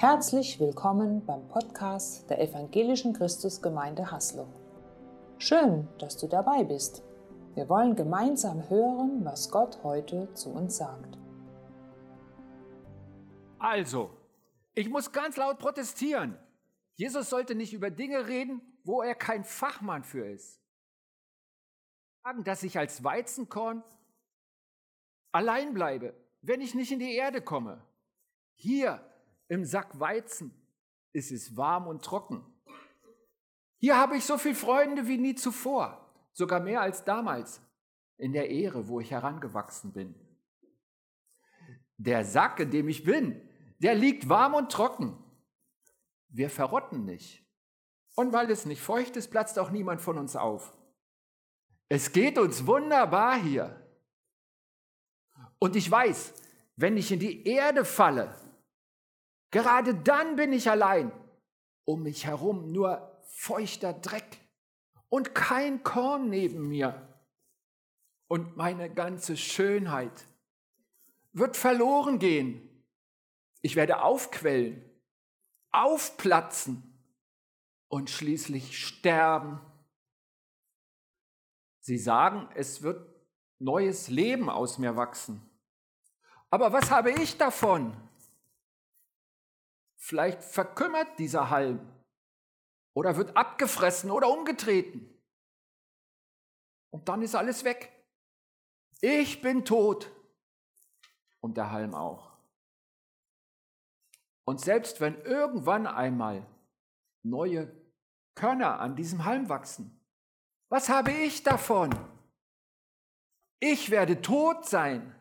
Herzlich willkommen beim Podcast der Evangelischen Christusgemeinde Haslo. Schön, dass du dabei bist. Wir wollen gemeinsam hören, was Gott heute zu uns sagt. Also, ich muss ganz laut protestieren. Jesus sollte nicht über Dinge reden, wo er kein Fachmann für ist. Sagen, dass ich als Weizenkorn allein bleibe, wenn ich nicht in die Erde komme. Hier im Sack Weizen ist es warm und trocken. Hier habe ich so viele Freunde wie nie zuvor, sogar mehr als damals in der Ehre, wo ich herangewachsen bin. Der Sack, in dem ich bin, der liegt warm und trocken. Wir verrotten nicht. Und weil es nicht feucht ist, platzt auch niemand von uns auf. Es geht uns wunderbar hier. Und ich weiß, wenn ich in die Erde falle, Gerade dann bin ich allein. Um mich herum nur feuchter Dreck und kein Korn neben mir. Und meine ganze Schönheit wird verloren gehen. Ich werde aufquellen, aufplatzen und schließlich sterben. Sie sagen, es wird neues Leben aus mir wachsen. Aber was habe ich davon? Vielleicht verkümmert dieser Halm oder wird abgefressen oder umgetreten. Und dann ist alles weg. Ich bin tot und der Halm auch. Und selbst wenn irgendwann einmal neue Körner an diesem Halm wachsen, was habe ich davon? Ich werde tot sein.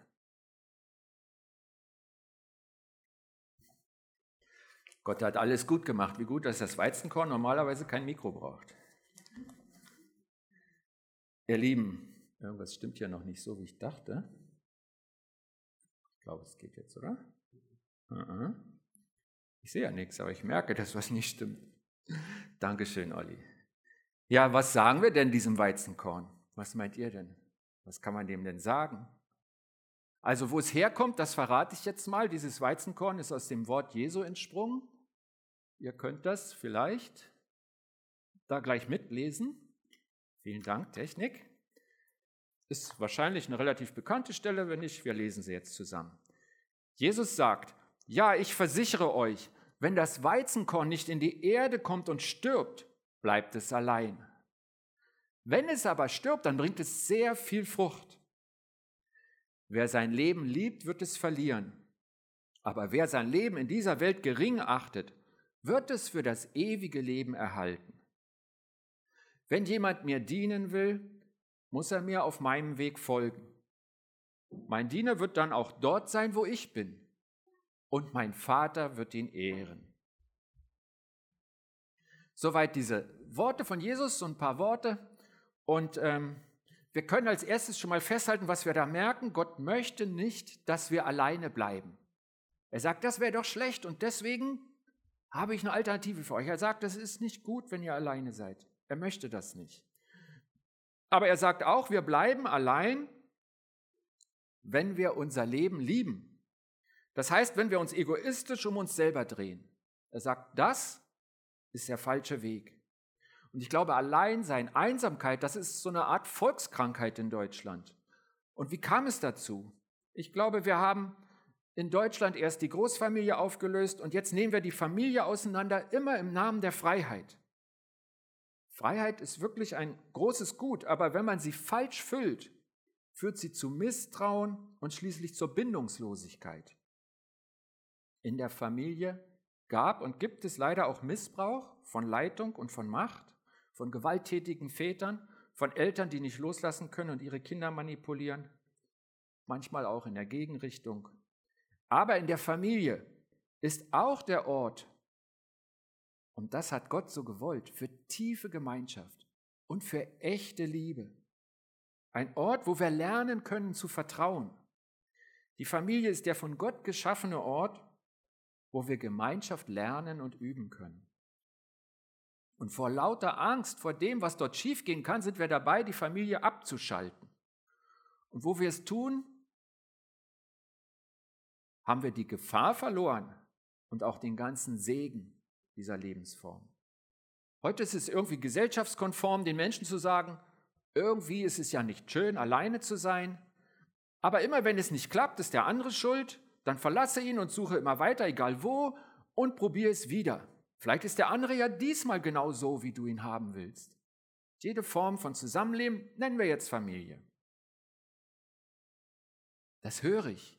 Gott hat alles gut gemacht. Wie gut, dass das Weizenkorn normalerweise kein Mikro braucht. Ihr Lieben, irgendwas stimmt hier noch nicht so, wie ich dachte. Ich glaube, es geht jetzt, oder? Uh-uh. Ich sehe ja nichts, aber ich merke, dass was nicht stimmt. Dankeschön, Olli. Ja, was sagen wir denn diesem Weizenkorn? Was meint ihr denn? Was kann man dem denn sagen? Also, wo es herkommt, das verrate ich jetzt mal. Dieses Weizenkorn ist aus dem Wort Jesu entsprungen. Ihr könnt das vielleicht da gleich mitlesen. Vielen Dank, Technik. Ist wahrscheinlich eine relativ bekannte Stelle, wenn nicht, wir lesen sie jetzt zusammen. Jesus sagt, ja, ich versichere euch, wenn das Weizenkorn nicht in die Erde kommt und stirbt, bleibt es allein. Wenn es aber stirbt, dann bringt es sehr viel Frucht. Wer sein Leben liebt, wird es verlieren. Aber wer sein Leben in dieser Welt gering achtet, wird es für das ewige Leben erhalten. Wenn jemand mir dienen will, muss er mir auf meinem Weg folgen. Mein Diener wird dann auch dort sein, wo ich bin, und mein Vater wird ihn ehren. Soweit diese Worte von Jesus, so ein paar Worte. Und ähm, wir können als erstes schon mal festhalten, was wir da merken. Gott möchte nicht, dass wir alleine bleiben. Er sagt, das wäre doch schlecht und deswegen habe ich eine Alternative für euch. Er sagt, es ist nicht gut, wenn ihr alleine seid. Er möchte das nicht. Aber er sagt auch, wir bleiben allein, wenn wir unser Leben lieben. Das heißt, wenn wir uns egoistisch um uns selber drehen. Er sagt, das ist der falsche Weg. Und ich glaube, Alleinsein, Einsamkeit, das ist so eine Art Volkskrankheit in Deutschland. Und wie kam es dazu? Ich glaube, wir haben in Deutschland erst die Großfamilie aufgelöst und jetzt nehmen wir die Familie auseinander, immer im Namen der Freiheit. Freiheit ist wirklich ein großes Gut, aber wenn man sie falsch füllt, führt sie zu Misstrauen und schließlich zur Bindungslosigkeit. In der Familie gab und gibt es leider auch Missbrauch von Leitung und von Macht, von gewalttätigen Vätern, von Eltern, die nicht loslassen können und ihre Kinder manipulieren, manchmal auch in der Gegenrichtung. Aber in der Familie ist auch der Ort, und das hat Gott so gewollt, für tiefe Gemeinschaft und für echte Liebe. Ein Ort, wo wir lernen können zu vertrauen. Die Familie ist der von Gott geschaffene Ort, wo wir Gemeinschaft lernen und üben können. Und vor lauter Angst vor dem, was dort schiefgehen kann, sind wir dabei, die Familie abzuschalten. Und wo wir es tun, haben wir die Gefahr verloren, und auch den ganzen Segen dieser Lebensform. Heute ist es irgendwie gesellschaftskonform, den Menschen zu sagen, irgendwie ist es ja nicht schön, alleine zu sein, aber immer wenn es nicht klappt, ist der andere schuld, dann verlasse ihn und suche immer weiter, egal wo, und probiere es wieder. Vielleicht ist der andere ja diesmal genau so, wie du ihn haben willst. Jede Form von Zusammenleben nennen wir jetzt Familie. Das höre ich,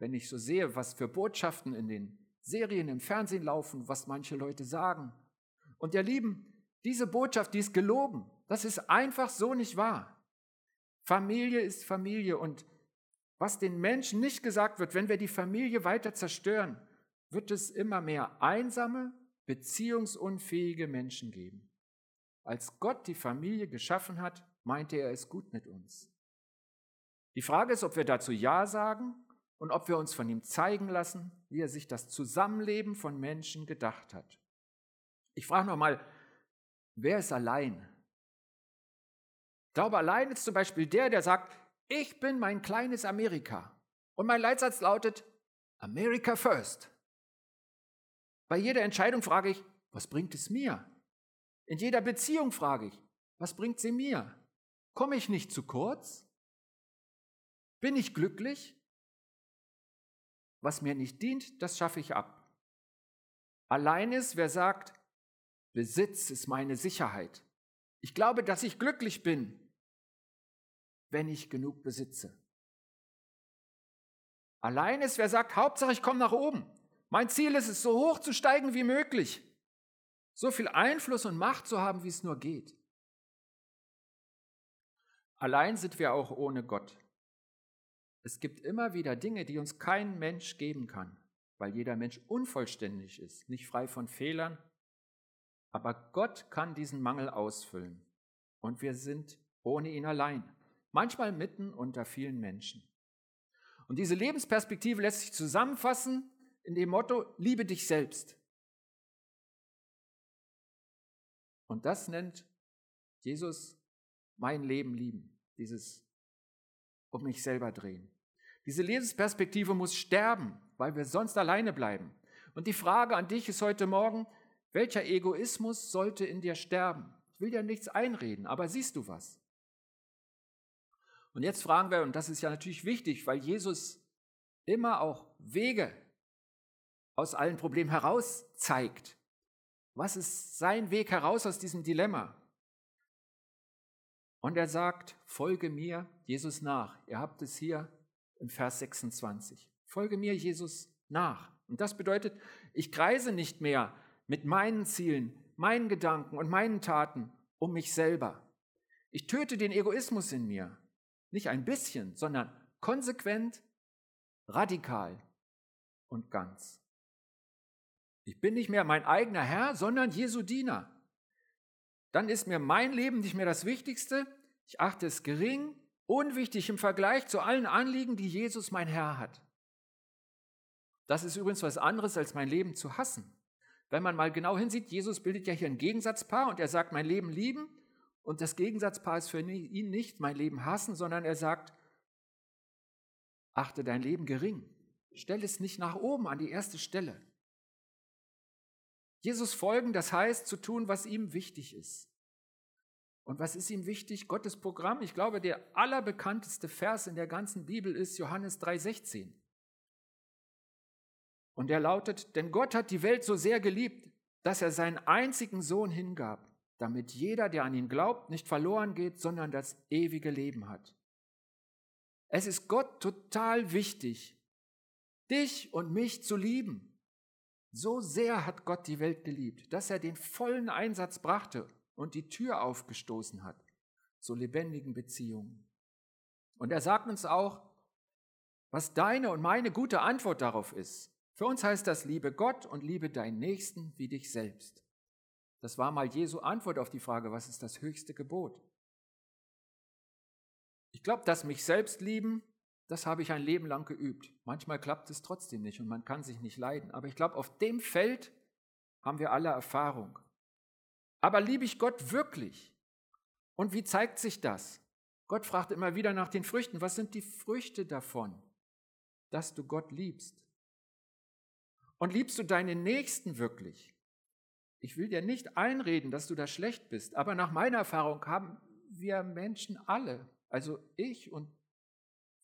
wenn ich so sehe, was für Botschaften in den Serien im Fernsehen laufen, was manche Leute sagen. Und ihr Lieben, diese Botschaft, die ist gelogen. Das ist einfach so nicht wahr. Familie ist Familie und was den Menschen nicht gesagt wird, wenn wir die Familie weiter zerstören, wird es immer mehr einsame, beziehungsunfähige Menschen geben. Als Gott die Familie geschaffen hat, meinte er es gut mit uns. Die Frage ist, ob wir dazu Ja sagen und ob wir uns von ihm zeigen lassen, wie er sich das Zusammenleben von Menschen gedacht hat. Ich frage nochmal, wer ist allein? Ich glaube, allein ist zum Beispiel der, der sagt, ich bin mein kleines Amerika. Und mein Leitsatz lautet, America First. Bei jeder Entscheidung frage ich, was bringt es mir? In jeder Beziehung frage ich, was bringt sie mir? Komme ich nicht zu kurz? Bin ich glücklich? Was mir nicht dient, das schaffe ich ab. Allein ist, wer sagt, Besitz ist meine Sicherheit. Ich glaube, dass ich glücklich bin, wenn ich genug besitze. Allein ist, wer sagt, Hauptsache ich komme nach oben. Mein Ziel ist es, so hoch zu steigen wie möglich. So viel Einfluss und Macht zu haben, wie es nur geht. Allein sind wir auch ohne Gott. Es gibt immer wieder Dinge, die uns kein Mensch geben kann, weil jeder Mensch unvollständig ist, nicht frei von Fehlern. Aber Gott kann diesen Mangel ausfüllen. Und wir sind ohne ihn allein, manchmal mitten unter vielen Menschen. Und diese Lebensperspektive lässt sich zusammenfassen in dem Motto, liebe dich selbst. Und das nennt Jesus mein Leben lieben, dieses um mich selber drehen. Diese Lebensperspektive muss sterben, weil wir sonst alleine bleiben. Und die Frage an dich ist heute Morgen, welcher Egoismus sollte in dir sterben? Ich will dir nichts einreden, aber siehst du was? Und jetzt fragen wir, und das ist ja natürlich wichtig, weil Jesus immer auch Wege aus allen Problemen heraus zeigt. Was ist sein Weg heraus aus diesem Dilemma? Und er sagt, folge mir, Jesus, nach. Ihr habt es hier im Vers 26. Folge mir, Jesus, nach. Und das bedeutet, ich kreise nicht mehr mit meinen Zielen, meinen Gedanken und meinen Taten um mich selber. Ich töte den Egoismus in mir. Nicht ein bisschen, sondern konsequent, radikal und ganz. Ich bin nicht mehr mein eigener Herr, sondern Jesu Diener dann ist mir mein Leben nicht mehr das Wichtigste. Ich achte es gering, unwichtig im Vergleich zu allen Anliegen, die Jesus mein Herr hat. Das ist übrigens was anderes, als mein Leben zu hassen. Wenn man mal genau hinsieht, Jesus bildet ja hier ein Gegensatzpaar und er sagt, mein Leben lieben. Und das Gegensatzpaar ist für ihn nicht mein Leben hassen, sondern er sagt, achte dein Leben gering. Stell es nicht nach oben an die erste Stelle. Jesus folgen, das heißt zu tun, was ihm wichtig ist. Und was ist ihm wichtig? Gottes Programm. Ich glaube, der allerbekannteste Vers in der ganzen Bibel ist Johannes 3:16. Und der lautet, denn Gott hat die Welt so sehr geliebt, dass er seinen einzigen Sohn hingab, damit jeder, der an ihn glaubt, nicht verloren geht, sondern das ewige Leben hat. Es ist Gott total wichtig, dich und mich zu lieben. So sehr hat Gott die Welt geliebt, dass er den vollen Einsatz brachte und die Tür aufgestoßen hat zu lebendigen Beziehungen. Und er sagt uns auch, was deine und meine gute Antwort darauf ist. Für uns heißt das, liebe Gott und liebe deinen Nächsten wie dich selbst. Das war mal Jesu Antwort auf die Frage, was ist das höchste Gebot? Ich glaube, dass mich selbst lieben das habe ich ein Leben lang geübt. Manchmal klappt es trotzdem nicht und man kann sich nicht leiden. Aber ich glaube, auf dem Feld haben wir alle Erfahrung. Aber liebe ich Gott wirklich? Und wie zeigt sich das? Gott fragt immer wieder nach den Früchten. Was sind die Früchte davon, dass du Gott liebst? Und liebst du deinen Nächsten wirklich? Ich will dir nicht einreden, dass du da schlecht bist, aber nach meiner Erfahrung haben wir Menschen alle, also ich und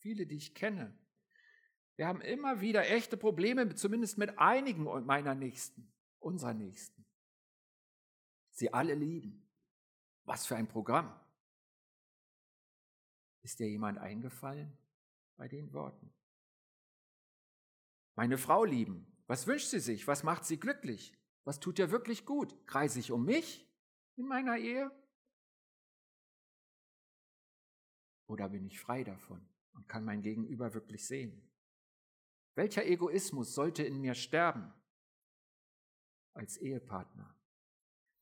viele, die ich kenne, wir haben immer wieder echte Probleme, zumindest mit einigen meiner Nächsten, unserer Nächsten. Sie alle lieben. Was für ein Programm. Ist dir jemand eingefallen bei den Worten? Meine Frau lieben. Was wünscht sie sich? Was macht sie glücklich? Was tut ihr wirklich gut? Kreise ich um mich in meiner Ehe? Oder bin ich frei davon und kann mein Gegenüber wirklich sehen? Welcher Egoismus sollte in mir sterben als Ehepartner?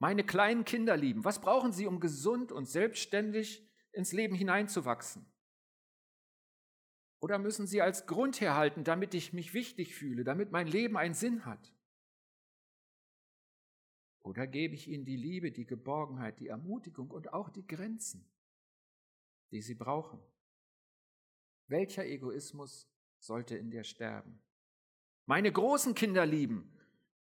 Meine kleinen Kinder lieben, was brauchen sie, um gesund und selbstständig ins Leben hineinzuwachsen? Oder müssen sie als Grund herhalten, damit ich mich wichtig fühle, damit mein Leben einen Sinn hat? Oder gebe ich ihnen die Liebe, die Geborgenheit, die Ermutigung und auch die Grenzen, die sie brauchen? Welcher Egoismus sollte in dir sterben. Meine großen Kinder lieben.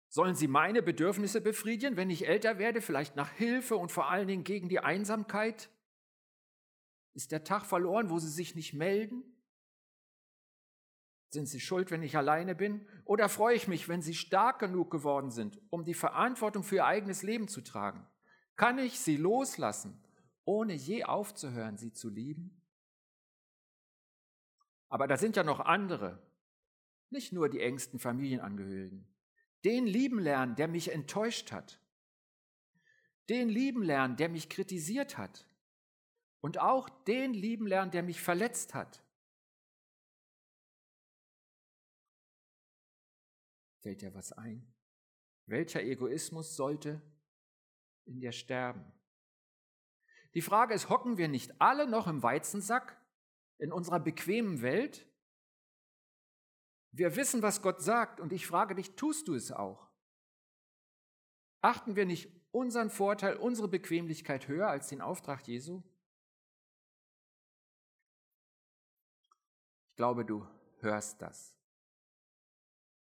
Sollen sie meine Bedürfnisse befriedigen, wenn ich älter werde, vielleicht nach Hilfe und vor allen Dingen gegen die Einsamkeit? Ist der Tag verloren, wo sie sich nicht melden? Sind sie schuld, wenn ich alleine bin? Oder freue ich mich, wenn sie stark genug geworden sind, um die Verantwortung für ihr eigenes Leben zu tragen? Kann ich sie loslassen, ohne je aufzuhören, sie zu lieben? Aber da sind ja noch andere, nicht nur die engsten Familienangehörigen. Den lieben lernen, der mich enttäuscht hat. Den lieben lernen, der mich kritisiert hat. Und auch den lieben lernen, der mich verletzt hat. Fällt dir was ein? Welcher Egoismus sollte in dir sterben? Die Frage ist, hocken wir nicht alle noch im Weizensack in unserer bequemen Welt? Wir wissen, was Gott sagt, und ich frage dich, tust du es auch? Achten wir nicht unseren Vorteil, unsere Bequemlichkeit höher als den Auftrag Jesu? Ich glaube, du hörst das.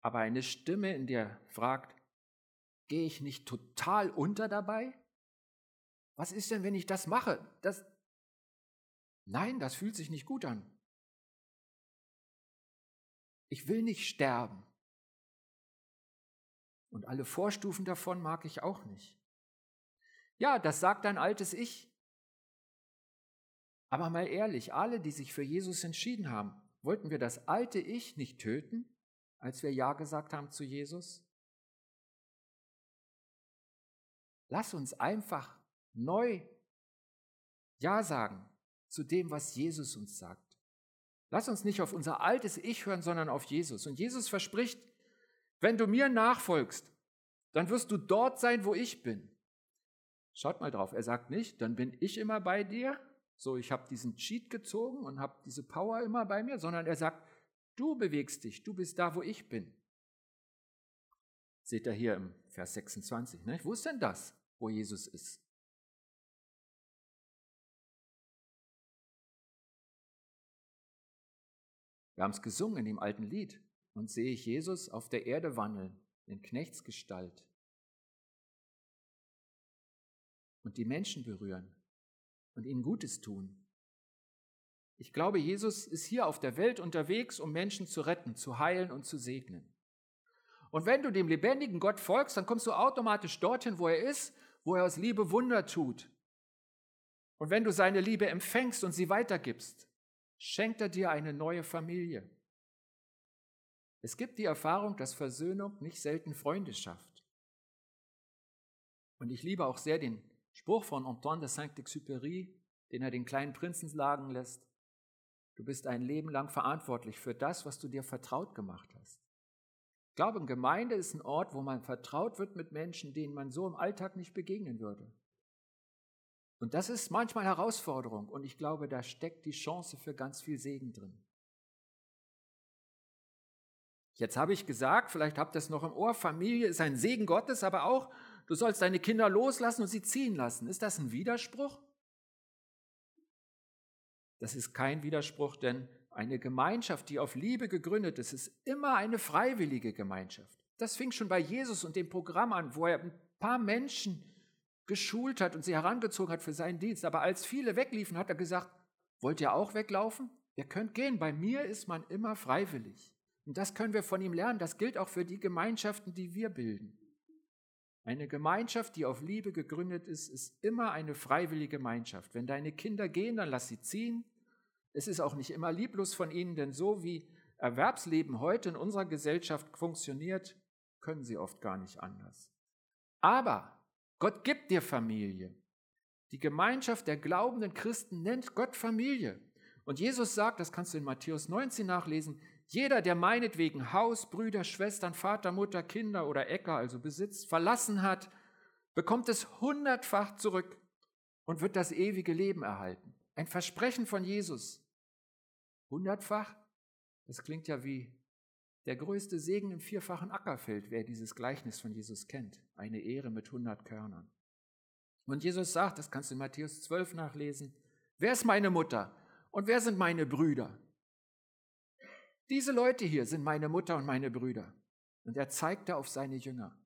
Aber eine Stimme in dir fragt, gehe ich nicht total unter dabei? Was ist denn, wenn ich das mache? Das, Nein, das fühlt sich nicht gut an. Ich will nicht sterben. Und alle Vorstufen davon mag ich auch nicht. Ja, das sagt ein altes Ich. Aber mal ehrlich, alle, die sich für Jesus entschieden haben, wollten wir das alte Ich nicht töten, als wir Ja gesagt haben zu Jesus? Lass uns einfach neu Ja sagen zu dem, was Jesus uns sagt. Lass uns nicht auf unser altes Ich hören, sondern auf Jesus. Und Jesus verspricht, wenn du mir nachfolgst, dann wirst du dort sein, wo ich bin. Schaut mal drauf, er sagt nicht, dann bin ich immer bei dir, so ich habe diesen Cheat gezogen und habe diese Power immer bei mir, sondern er sagt, du bewegst dich, du bist da, wo ich bin. Seht ihr hier im Vers 26, ne? wo ist denn das, wo Jesus ist? Wir haben es gesungen in dem alten Lied. Und sehe ich Jesus auf der Erde wandeln, in Knechtsgestalt. Und die Menschen berühren und ihnen Gutes tun. Ich glaube, Jesus ist hier auf der Welt unterwegs, um Menschen zu retten, zu heilen und zu segnen. Und wenn du dem lebendigen Gott folgst, dann kommst du automatisch dorthin, wo er ist, wo er aus Liebe Wunder tut. Und wenn du seine Liebe empfängst und sie weitergibst, schenkt er dir eine neue Familie. Es gibt die Erfahrung, dass Versöhnung nicht selten Freunde schafft. Und ich liebe auch sehr den Spruch von Antoine de Saint-Exupéry, den er den kleinen Prinzen sagen lässt. Du bist ein Leben lang verantwortlich für das, was du dir vertraut gemacht hast. Ich glaube, Gemeinde ist ein Ort, wo man vertraut wird mit Menschen, denen man so im Alltag nicht begegnen würde. Und das ist manchmal Herausforderung und ich glaube, da steckt die Chance für ganz viel Segen drin. Jetzt habe ich gesagt, vielleicht habt ihr es noch im Ohr, Familie ist ein Segen Gottes, aber auch, du sollst deine Kinder loslassen und sie ziehen lassen. Ist das ein Widerspruch? Das ist kein Widerspruch, denn eine Gemeinschaft, die auf Liebe gegründet ist, ist immer eine freiwillige Gemeinschaft. Das fing schon bei Jesus und dem Programm an, wo er ein paar Menschen geschult hat und sie herangezogen hat für seinen Dienst. Aber als viele wegliefen, hat er gesagt, wollt ihr auch weglaufen? Ihr könnt gehen, bei mir ist man immer freiwillig. Und das können wir von ihm lernen. Das gilt auch für die Gemeinschaften, die wir bilden. Eine Gemeinschaft, die auf Liebe gegründet ist, ist immer eine freiwillige Gemeinschaft. Wenn deine Kinder gehen, dann lass sie ziehen. Es ist auch nicht immer lieblos von ihnen, denn so wie Erwerbsleben heute in unserer Gesellschaft funktioniert, können sie oft gar nicht anders. Aber Gott gibt dir Familie. Die Gemeinschaft der glaubenden Christen nennt Gott Familie. Und Jesus sagt, das kannst du in Matthäus 19 nachlesen, jeder, der meinetwegen Haus, Brüder, Schwestern, Vater, Mutter, Kinder oder Äcker, also Besitz, verlassen hat, bekommt es hundertfach zurück und wird das ewige Leben erhalten. Ein Versprechen von Jesus. Hundertfach? Das klingt ja wie der größte Segen im vierfachen Ackerfeld, wer dieses Gleichnis von Jesus kennt. Eine Ehre mit hundert Körnern. Und Jesus sagt, das kannst du in Matthäus 12 nachlesen, wer ist meine Mutter und wer sind meine Brüder? Diese Leute hier sind meine Mutter und meine Brüder. Und er zeigte auf seine Jünger.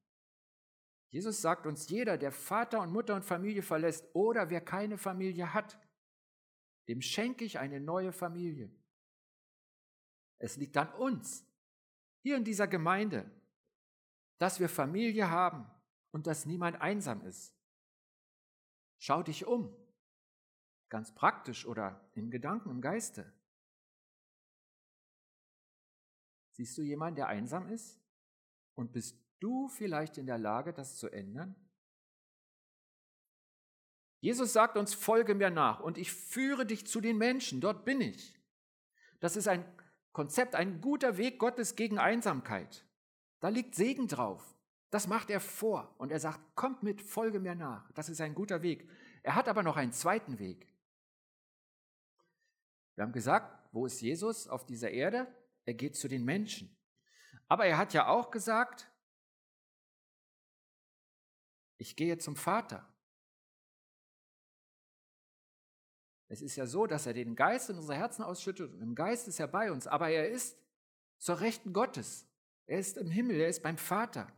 Jesus sagt uns, jeder, der Vater und Mutter und Familie verlässt oder wer keine Familie hat, dem schenke ich eine neue Familie. Es liegt an uns, hier in dieser Gemeinde, dass wir Familie haben und dass niemand einsam ist. Schau dich um, ganz praktisch oder in Gedanken, im Geiste. Siehst du jemanden, der einsam ist? Und bist du vielleicht in der Lage, das zu ändern? Jesus sagt uns, folge mir nach und ich führe dich zu den Menschen, dort bin ich. Das ist ein Konzept, ein guter Weg Gottes gegen Einsamkeit. Da liegt Segen drauf. Das macht er vor und er sagt, kommt mit, folge mir nach. Das ist ein guter Weg. Er hat aber noch einen zweiten Weg. Wir haben gesagt, wo ist Jesus auf dieser Erde? er geht zu den Menschen. Aber er hat ja auch gesagt, ich gehe zum Vater. Es ist ja so, dass er den Geist in unser Herzen ausschüttet und im Geist ist er bei uns, aber er ist zur Rechten Gottes. Er ist im Himmel, er ist beim Vater.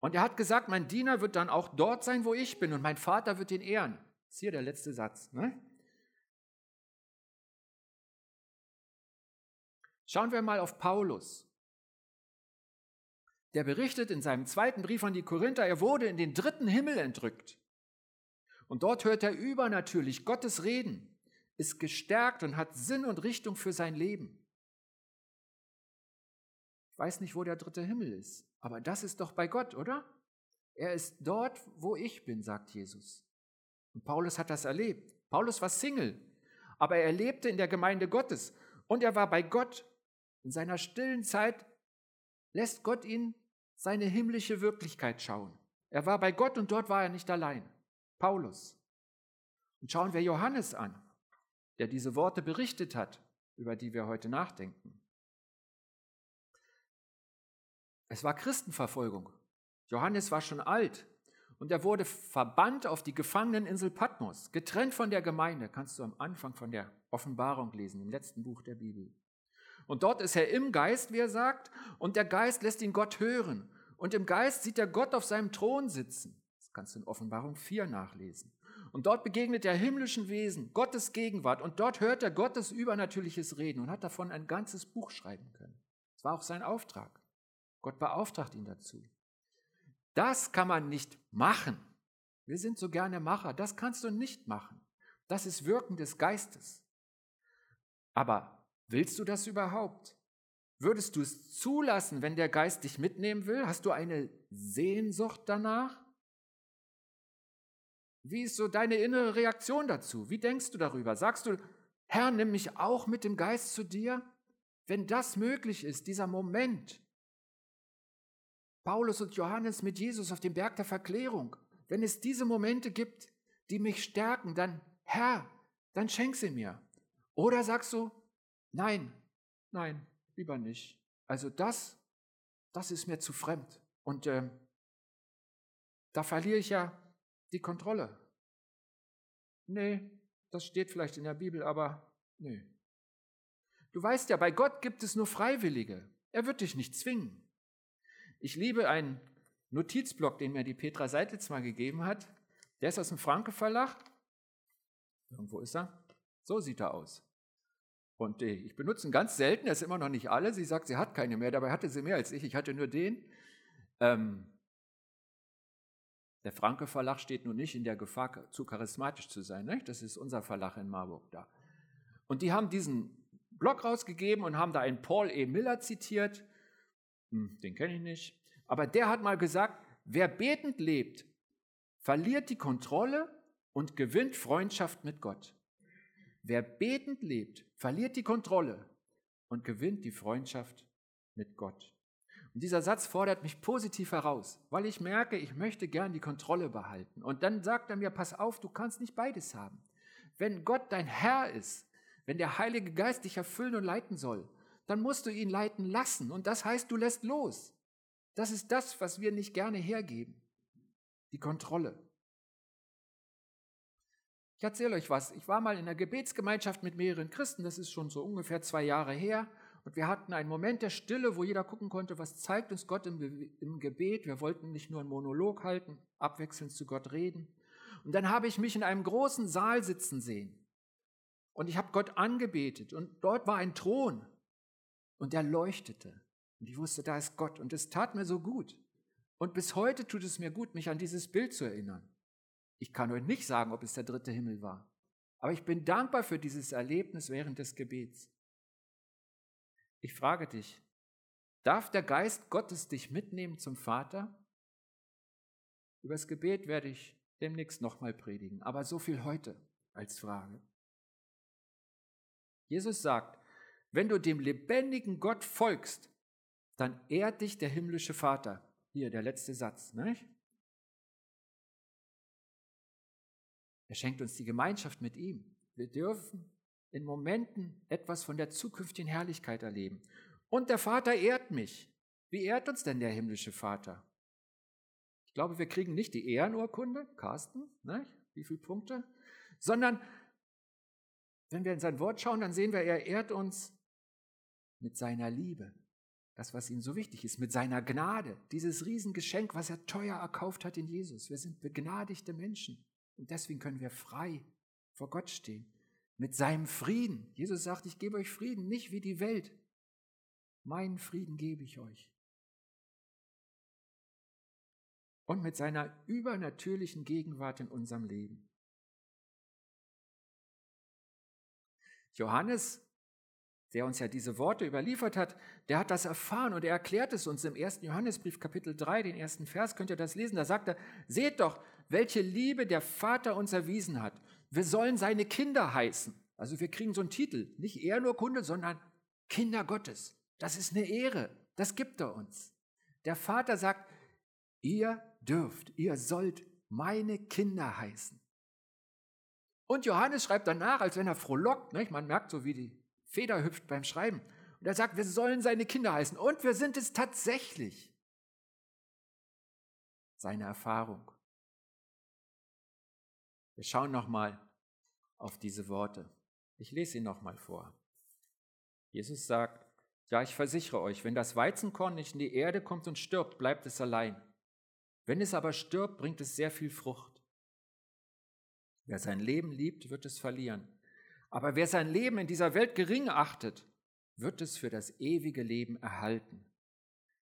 Und er hat gesagt, mein Diener wird dann auch dort sein, wo ich bin und mein Vater wird ihn ehren. Das ist hier der letzte Satz. Ne? Schauen wir mal auf Paulus. Der berichtet in seinem zweiten Brief an die Korinther, er wurde in den dritten Himmel entrückt. Und dort hört er übernatürlich Gottes Reden, ist gestärkt und hat Sinn und Richtung für sein Leben. Ich weiß nicht, wo der dritte Himmel ist, aber das ist doch bei Gott, oder? Er ist dort, wo ich bin, sagt Jesus. Und Paulus hat das erlebt. Paulus war Single, aber er lebte in der Gemeinde Gottes und er war bei Gott in seiner stillen Zeit lässt Gott ihn seine himmlische Wirklichkeit schauen. Er war bei Gott und dort war er nicht allein. Paulus. Und schauen wir Johannes an, der diese Worte berichtet hat, über die wir heute nachdenken. Es war Christenverfolgung. Johannes war schon alt und er wurde verbannt auf die Gefangeneninsel Patmos, getrennt von der Gemeinde. Kannst du am Anfang von der Offenbarung lesen, im letzten Buch der Bibel. Und dort ist er im Geist, wie er sagt, und der Geist lässt ihn Gott hören. Und im Geist sieht er Gott auf seinem Thron sitzen. Kannst du in Offenbarung 4 nachlesen. Und dort begegnet er himmlischen Wesen, Gottes Gegenwart. Und dort hört er Gottes übernatürliches Reden und hat davon ein ganzes Buch schreiben können. Das war auch sein Auftrag. Gott beauftragt ihn dazu. Das kann man nicht machen. Wir sind so gerne Macher. Das kannst du nicht machen. Das ist Wirken des Geistes. Aber Willst du das überhaupt? Würdest du es zulassen, wenn der Geist dich mitnehmen will? Hast du eine Sehnsucht danach? Wie ist so deine innere Reaktion dazu? Wie denkst du darüber? Sagst du, Herr, nimm mich auch mit dem Geist zu dir? Wenn das möglich ist, dieser Moment, Paulus und Johannes mit Jesus auf dem Berg der Verklärung, wenn es diese Momente gibt, die mich stärken, dann Herr, dann schenk sie mir. Oder sagst du, Nein, nein, lieber nicht. Also das, das ist mir zu fremd. Und äh, da verliere ich ja die Kontrolle. Nee, das steht vielleicht in der Bibel, aber nee. Du weißt ja, bei Gott gibt es nur Freiwillige. Er wird dich nicht zwingen. Ich liebe einen Notizblock, den mir die Petra Seidlitz mal gegeben hat. Der ist aus dem Franke Verlag. Irgendwo ist er. So sieht er aus. Und äh, ich benutze ihn ganz selten, er ist immer noch nicht alle. Sie sagt, sie hat keine mehr, dabei hatte sie mehr als ich. Ich hatte nur den. Ähm, der Franke Verlag steht nun nicht in der Gefahr, zu charismatisch zu sein. Nicht? Das ist unser Verlag in Marburg da. Und die haben diesen Blog rausgegeben und haben da einen Paul E. Miller zitiert. Hm, den kenne ich nicht. Aber der hat mal gesagt, wer betend lebt, verliert die Kontrolle und gewinnt Freundschaft mit Gott. Wer betend lebt, verliert die Kontrolle und gewinnt die Freundschaft mit Gott. Und dieser Satz fordert mich positiv heraus, weil ich merke, ich möchte gern die Kontrolle behalten. Und dann sagt er mir, pass auf, du kannst nicht beides haben. Wenn Gott dein Herr ist, wenn der Heilige Geist dich erfüllen und leiten soll, dann musst du ihn leiten lassen. Und das heißt, du lässt los. Das ist das, was wir nicht gerne hergeben. Die Kontrolle. Ich erzähle euch was. Ich war mal in einer Gebetsgemeinschaft mit mehreren Christen, das ist schon so ungefähr zwei Jahre her. Und wir hatten einen Moment der Stille, wo jeder gucken konnte, was zeigt uns Gott im, im Gebet. Wir wollten nicht nur einen Monolog halten, abwechselnd zu Gott reden. Und dann habe ich mich in einem großen Saal sitzen sehen. Und ich habe Gott angebetet. Und dort war ein Thron. Und der leuchtete. Und ich wusste, da ist Gott. Und es tat mir so gut. Und bis heute tut es mir gut, mich an dieses Bild zu erinnern. Ich kann euch nicht sagen, ob es der dritte Himmel war. Aber ich bin dankbar für dieses Erlebnis während des Gebets. Ich frage dich, darf der Geist Gottes dich mitnehmen zum Vater? Über das Gebet werde ich demnächst nochmal predigen, aber so viel heute als Frage. Jesus sagt, wenn du dem lebendigen Gott folgst, dann ehrt dich der himmlische Vater. Hier der letzte Satz. Nicht? Er schenkt uns die Gemeinschaft mit ihm. Wir dürfen in Momenten etwas von der zukünftigen Herrlichkeit erleben. Und der Vater ehrt mich. Wie ehrt uns denn der himmlische Vater? Ich glaube, wir kriegen nicht die Ehrenurkunde, Carsten, ne? wie viele Punkte, sondern wenn wir in sein Wort schauen, dann sehen wir, er ehrt uns mit seiner Liebe. Das, was ihm so wichtig ist, mit seiner Gnade, dieses Riesengeschenk, was er teuer erkauft hat in Jesus. Wir sind begnadigte Menschen und deswegen können wir frei vor Gott stehen mit seinem Frieden. Jesus sagt, ich gebe euch Frieden, nicht wie die Welt. Meinen Frieden gebe ich euch. Und mit seiner übernatürlichen Gegenwart in unserem Leben. Johannes, der uns ja diese Worte überliefert hat, der hat das erfahren und er erklärt es uns im ersten Johannesbrief Kapitel 3, den ersten Vers, könnt ihr das lesen, da sagt er, seht doch, welche Liebe der Vater uns erwiesen hat. Wir sollen seine Kinder heißen. Also wir kriegen so einen Titel, nicht eher nur Kunde, sondern Kinder Gottes. Das ist eine Ehre, das gibt er uns. Der Vater sagt, ihr dürft, ihr sollt meine Kinder heißen. Und Johannes schreibt danach, als wenn er frohlockt, nicht? man merkt so, wie die Feder hüpft beim Schreiben. Und er sagt, wir sollen seine Kinder heißen. Und wir sind es tatsächlich. Seine Erfahrung. Wir schauen nochmal auf diese Worte. Ich lese ihn nochmal vor. Jesus sagt, ja, ich versichere euch, wenn das Weizenkorn nicht in die Erde kommt und stirbt, bleibt es allein. Wenn es aber stirbt, bringt es sehr viel Frucht. Wer sein Leben liebt, wird es verlieren. Aber wer sein Leben in dieser Welt gering achtet, wird es für das ewige Leben erhalten.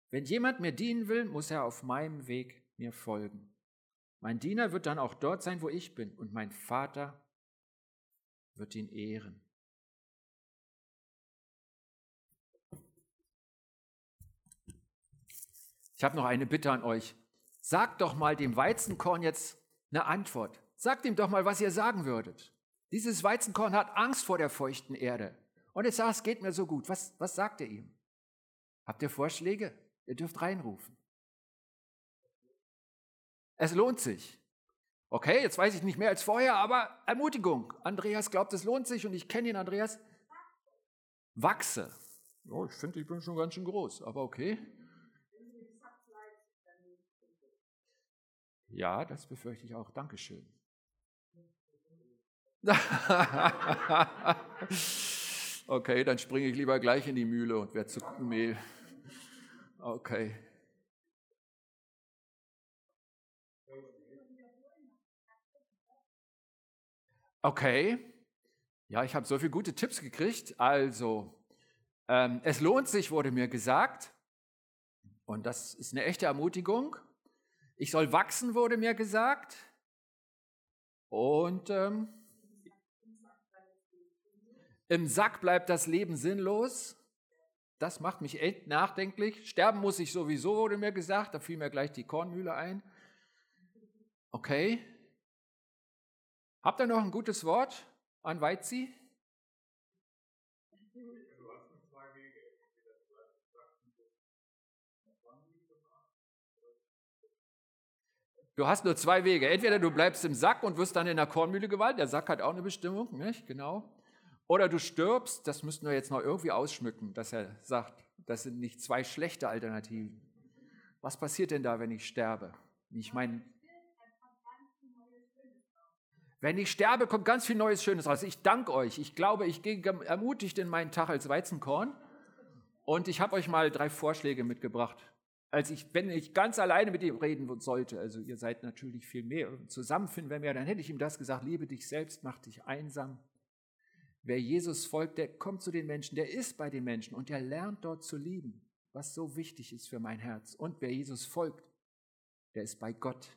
Wenn jemand mir dienen will, muss er auf meinem Weg mir folgen. Mein Diener wird dann auch dort sein, wo ich bin, und mein Vater wird ihn ehren. Ich habe noch eine Bitte an euch. Sagt doch mal dem Weizenkorn jetzt eine Antwort. Sagt ihm doch mal, was ihr sagen würdet. Dieses Weizenkorn hat Angst vor der feuchten Erde. Und es sagt, es geht mir so gut. Was, was sagt ihr ihm? Habt ihr Vorschläge? Ihr dürft reinrufen. Es lohnt sich. Okay, jetzt weiß ich nicht mehr als vorher, aber Ermutigung. Andreas glaubt, es lohnt sich und ich kenne ihn, Andreas. Wachse. Oh, ich finde, ich bin schon ganz schön groß, aber okay. Ja, das befürchte ich auch. Dankeschön. okay, dann springe ich lieber gleich in die Mühle und werde zu Mehl. Okay. Okay. Ja, ich habe so viele gute Tipps gekriegt. Also, ähm, es lohnt sich, wurde mir gesagt. Und das ist eine echte Ermutigung. Ich soll wachsen, wurde mir gesagt. Und ähm, im Sack bleibt das Leben sinnlos. Das macht mich echt nachdenklich. Sterben muss ich sowieso, wurde mir gesagt. Da fiel mir gleich die Kornmühle ein. Okay. Habt ihr noch ein gutes Wort an Weizi? Du hast nur zwei Wege. Entweder du bleibst im Sack und wirst dann in der Kornmühle gewalt. Der Sack hat auch eine Bestimmung, nicht? Genau. Oder du stirbst, das müssten wir jetzt noch irgendwie ausschmücken, dass er sagt, das sind nicht zwei schlechte Alternativen. Was passiert denn da, wenn ich sterbe? Ich meine, wenn ich sterbe, kommt ganz viel Neues Schönes raus. Ich danke euch. Ich glaube, ich gehe ermutigt in meinen Tag als Weizenkorn. Und ich habe euch mal drei Vorschläge mitgebracht. Als ich, wenn ich ganz alleine mit ihm reden sollte, also ihr seid natürlich viel mehr zusammenfinden wir mehr, dann hätte ich ihm das gesagt, liebe dich selbst, mach dich einsam, Wer Jesus folgt, der kommt zu den Menschen, der ist bei den Menschen und der lernt dort zu lieben, was so wichtig ist für mein Herz. Und wer Jesus folgt, der ist bei Gott.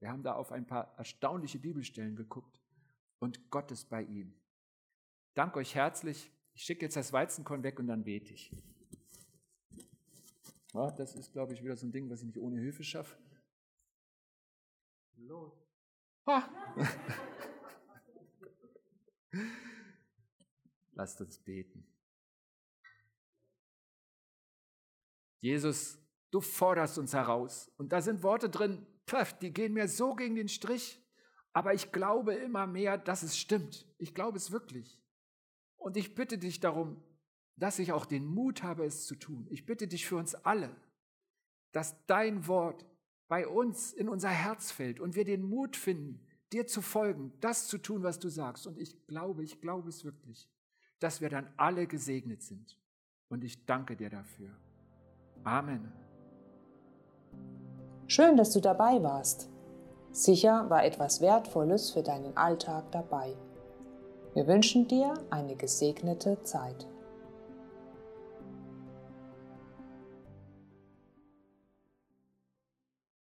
Wir haben da auf ein paar erstaunliche Bibelstellen geguckt und Gott ist bei ihm. Danke euch herzlich. Ich schicke jetzt das Weizenkorn weg und dann bete ich. Ja, das ist, glaube ich, wieder so ein Ding, was ich nicht ohne Hilfe schaffe. Los. Ah. Lasst uns beten. Jesus, du forderst uns heraus. Und da sind Worte drin, die gehen mir so gegen den Strich. Aber ich glaube immer mehr, dass es stimmt. Ich glaube es wirklich. Und ich bitte dich darum, dass ich auch den Mut habe, es zu tun. Ich bitte dich für uns alle, dass dein Wort bei uns in unser Herz fällt und wir den Mut finden, dir zu folgen, das zu tun, was du sagst. Und ich glaube, ich glaube es wirklich dass wir dann alle gesegnet sind. Und ich danke dir dafür. Amen. Schön, dass du dabei warst. Sicher war etwas Wertvolles für deinen Alltag dabei. Wir wünschen dir eine gesegnete Zeit.